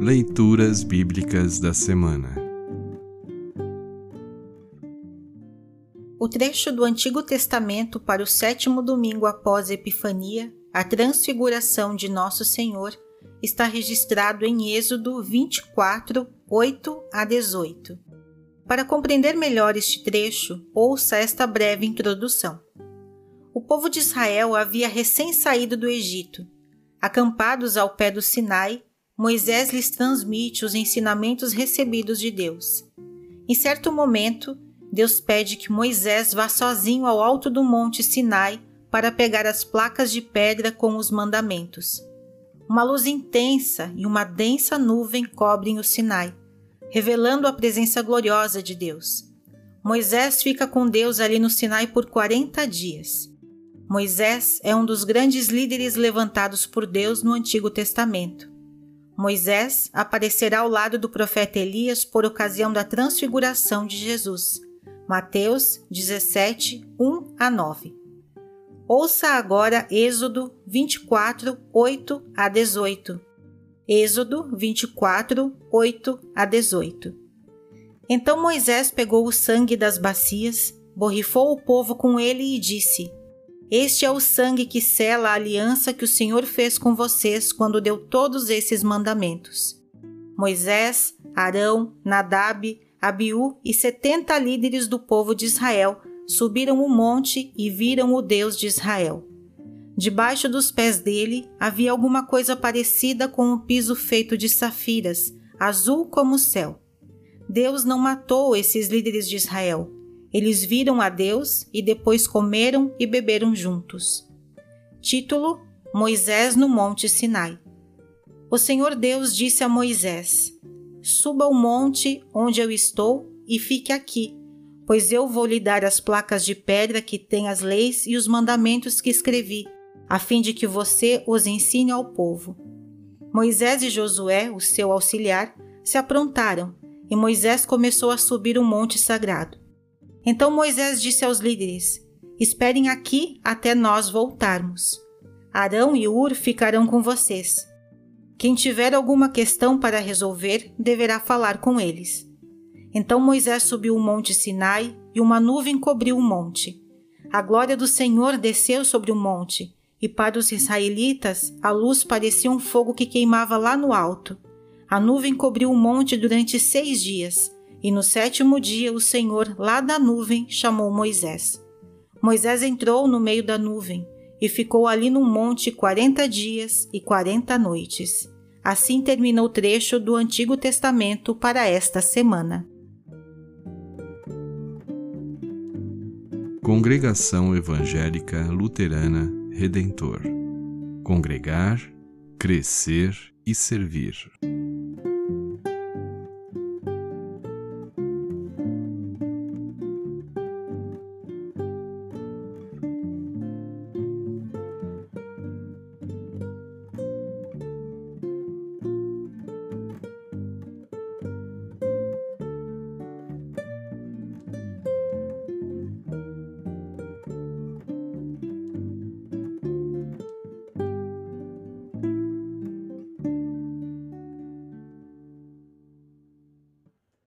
Leituras Bíblicas da Semana O trecho do Antigo Testamento para o sétimo domingo após a Epifania, a transfiguração de Nosso Senhor, está registrado em Êxodo 24, 8 a 18. Para compreender melhor este trecho, ouça esta breve introdução. O povo de Israel havia recém saído do Egito. Acampados ao pé do Sinai, Moisés lhes transmite os ensinamentos recebidos de Deus. Em certo momento, Deus pede que Moisés vá sozinho ao alto do monte Sinai para pegar as placas de pedra com os mandamentos. Uma luz intensa e uma densa nuvem cobrem o Sinai, revelando a presença gloriosa de Deus. Moisés fica com Deus ali no Sinai por 40 dias. Moisés é um dos grandes líderes levantados por Deus no Antigo Testamento. Moisés aparecerá ao lado do profeta Elias por ocasião da transfiguração de Jesus. Mateus 17, 1 a 9. Ouça agora Êxodo 24, 8 a 18. Êxodo 24, 8 a 18. Então Moisés pegou o sangue das bacias, borrifou o povo com ele e disse: este é o sangue que sela a aliança que o Senhor fez com vocês quando deu todos esses mandamentos. Moisés, Arão, Nadab, Abiú e setenta líderes do povo de Israel subiram o monte e viram o Deus de Israel. Debaixo dos pés dele havia alguma coisa parecida com um piso feito de safiras, azul como o céu. Deus não matou esses líderes de Israel, eles viram a Deus e depois comeram e beberam juntos. Título: Moisés no Monte Sinai. O Senhor Deus disse a Moisés: Suba ao monte onde eu estou e fique aqui, pois eu vou lhe dar as placas de pedra que têm as leis e os mandamentos que escrevi, a fim de que você os ensine ao povo. Moisés e Josué, o seu auxiliar, se aprontaram, e Moisés começou a subir o monte sagrado. Então Moisés disse aos líderes: Esperem aqui até nós voltarmos. Arão e Ur ficarão com vocês. Quem tiver alguma questão para resolver deverá falar com eles. Então Moisés subiu o monte Sinai e uma nuvem cobriu o monte. A glória do Senhor desceu sobre o monte, e para os israelitas a luz parecia um fogo que queimava lá no alto. A nuvem cobriu o monte durante seis dias, e no sétimo dia o Senhor, lá da nuvem, chamou Moisés. Moisés entrou no meio da nuvem e ficou ali no monte quarenta dias e quarenta noites. Assim termina o trecho do Antigo Testamento para esta semana. Congregação Evangélica Luterana Redentor Congregar, Crescer e Servir.